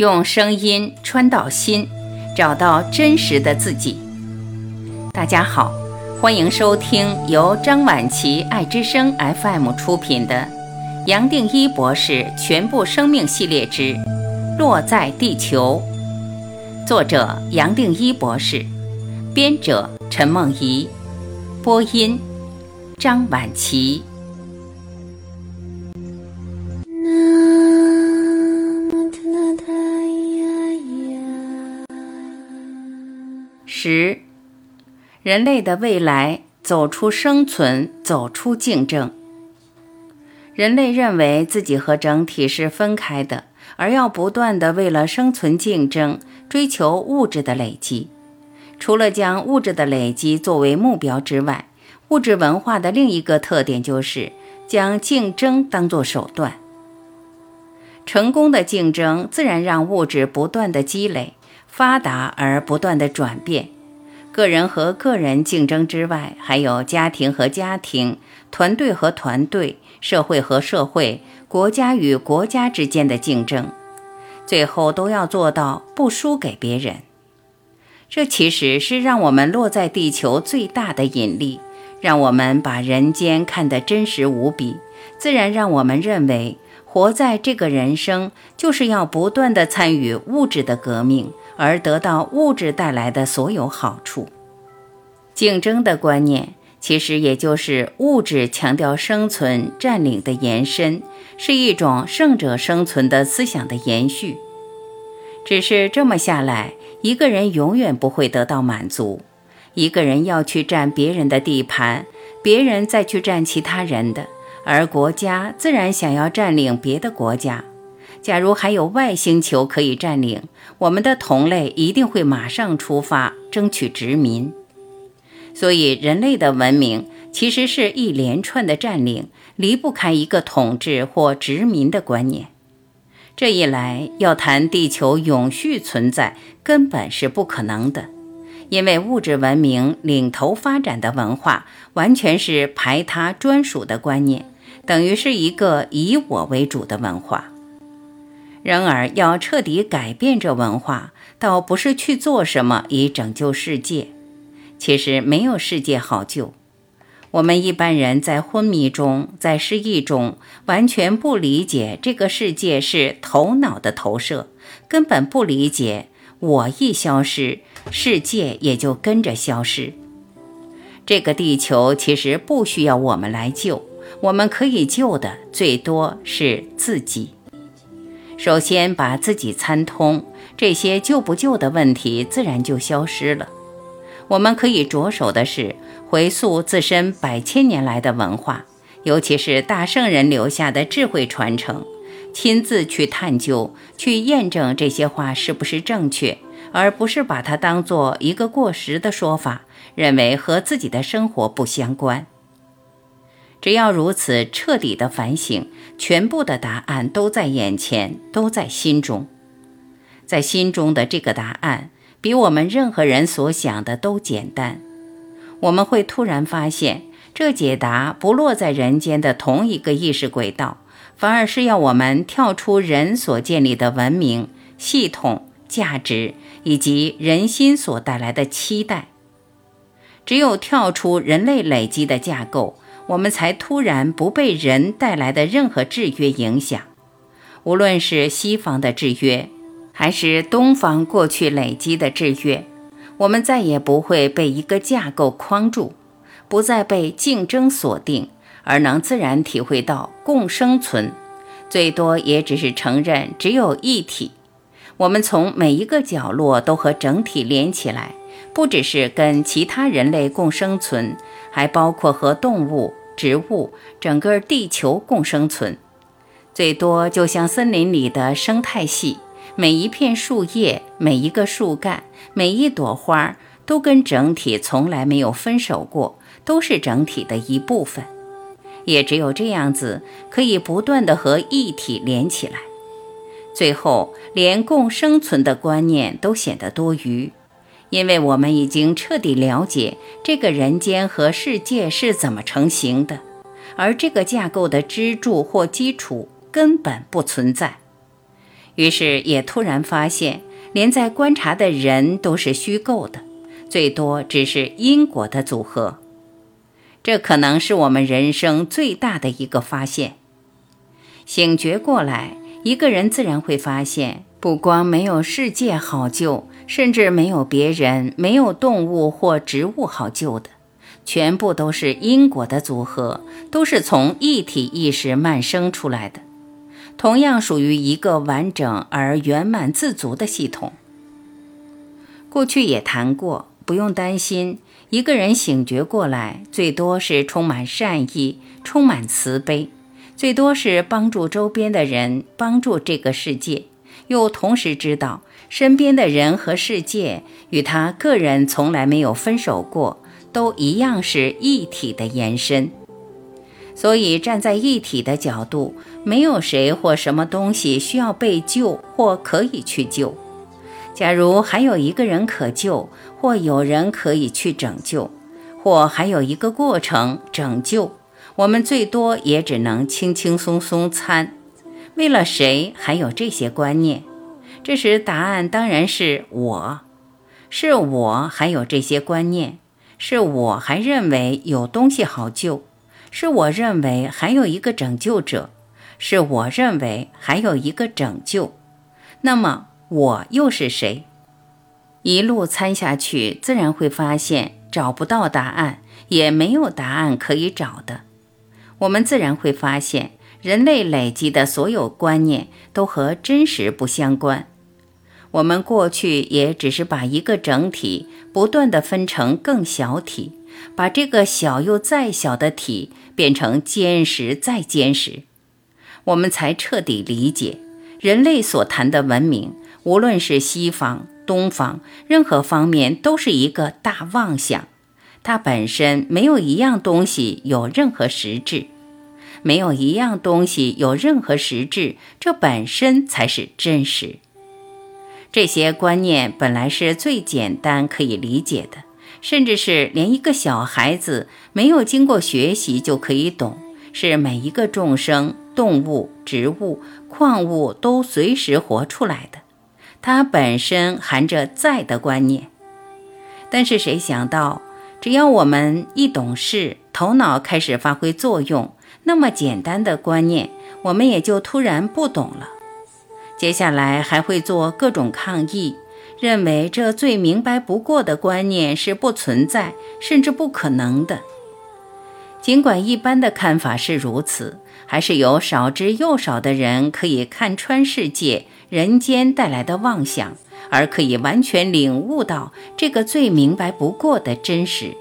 用声音穿到心，找到真实的自己。大家好，欢迎收听由张晚琪爱之声 FM 出品的《杨定一博士全部生命系列之落在地球》，作者杨定一博士，编者陈梦怡，播音张晚琪。十，人类的未来走出生存，走出竞争。人类认为自己和整体是分开的，而要不断的为了生存竞争，追求物质的累积。除了将物质的累积作为目标之外，物质文化的另一个特点就是将竞争当作手段。成功的竞争自然让物质不断的积累。发达而不断的转变，个人和个人竞争之外，还有家庭和家庭、团队和团队、社会和社会、国家与国家之间的竞争，最后都要做到不输给别人。这其实是让我们落在地球最大的引力，让我们把人间看得真实无比，自然让我们认为活在这个人生就是要不断的参与物质的革命。而得到物质带来的所有好处，竞争的观念其实也就是物质强调生存占领的延伸，是一种胜者生存的思想的延续。只是这么下来，一个人永远不会得到满足。一个人要去占别人的地盘，别人再去占其他人的，而国家自然想要占领别的国家。假如还有外星球可以占领，我们的同类一定会马上出发，争取殖民。所以，人类的文明其实是一连串的占领，离不开一个统治或殖民的观念。这一来，要谈地球永续存在，根本是不可能的，因为物质文明领头发展的文化，完全是排他专属的观念，等于是一个以我为主的文化。然而，要彻底改变这文化，倒不是去做什么以拯救世界。其实没有世界好救。我们一般人在昏迷中，在失忆中，完全不理解这个世界是头脑的投射，根本不理解我一消失，世界也就跟着消失。这个地球其实不需要我们来救，我们可以救的最多是自己。首先把自己参通，这些救不救的问题自然就消失了。我们可以着手的是回溯自身百千年来的文化，尤其是大圣人留下的智慧传承，亲自去探究、去验证这些话是不是正确，而不是把它当做一个过时的说法，认为和自己的生活不相关。只要如此彻底的反省，全部的答案都在眼前，都在心中。在心中的这个答案，比我们任何人所想的都简单。我们会突然发现，这解答不落在人间的同一个意识轨道，反而是要我们跳出人所建立的文明系统、价值以及人心所带来的期待。只有跳出人类累积的架构。我们才突然不被人带来的任何制约影响，无论是西方的制约，还是东方过去累积的制约，我们再也不会被一个架构框住，不再被竞争锁定，而能自然体会到共生存。最多也只是承认只有一体，我们从每一个角落都和整体连起来，不只是跟其他人类共生存，还包括和动物。植物，整个地球共生存，最多就像森林里的生态系，每一片树叶、每一个树干、每一朵花，都跟整体从来没有分手过，都是整体的一部分。也只有这样子，可以不断的和一体连起来。最后，连共生存的观念都显得多余。因为我们已经彻底了解这个人间和世界是怎么成型的，而这个架构的支柱或基础根本不存在。于是也突然发现，连在观察的人都是虚构的，最多只是因果的组合。这可能是我们人生最大的一个发现。醒觉过来，一个人自然会发现，不光没有世界好救，甚至没有别人、没有动物或植物好救的，全部都是因果的组合，都是从一体意识漫生出来的，同样属于一个完整而圆满自足的系统。过去也谈过，不用担心。一个人醒觉过来，最多是充满善意、充满慈悲，最多是帮助周边的人、帮助这个世界，又同时知道身边的人和世界与他个人从来没有分手过，都一样是一体的延伸。所以站在一体的角度，没有谁或什么东西需要被救或可以去救。假如还有一个人可救，或有人可以去拯救，或还有一个过程拯救，我们最多也只能轻轻松松参。为了谁还有这些观念？这时答案当然是我，是我还有这些观念，是我还认为有东西好救，是我认为还有一个拯救者，是我认为还有一个拯救。那么。我又是谁？一路参下去，自然会发现找不到答案，也没有答案可以找的。我们自然会发现，人类累积的所有观念都和真实不相关。我们过去也只是把一个整体不断的分成更小体，把这个小又再小的体变成坚实再坚实，我们才彻底理解人类所谈的文明。无论是西方、东方，任何方面都是一个大妄想。它本身没有一样东西有任何实质，没有一样东西有任何实质，这本身才是真实。这些观念本来是最简单可以理解的，甚至是连一个小孩子没有经过学习就可以懂，是每一个众生、动物、植物、矿物都随时活出来的。它本身含着在的观念，但是谁想到，只要我们一懂事，头脑开始发挥作用，那么简单的观念，我们也就突然不懂了。接下来还会做各种抗议，认为这最明白不过的观念是不存在，甚至不可能的。尽管一般的看法是如此，还是有少之又少的人可以看穿世界。人间带来的妄想，而可以完全领悟到这个最明白不过的真实。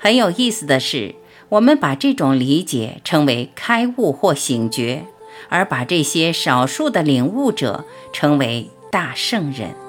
很有意思的是，我们把这种理解称为开悟或醒觉，而把这些少数的领悟者称为大圣人。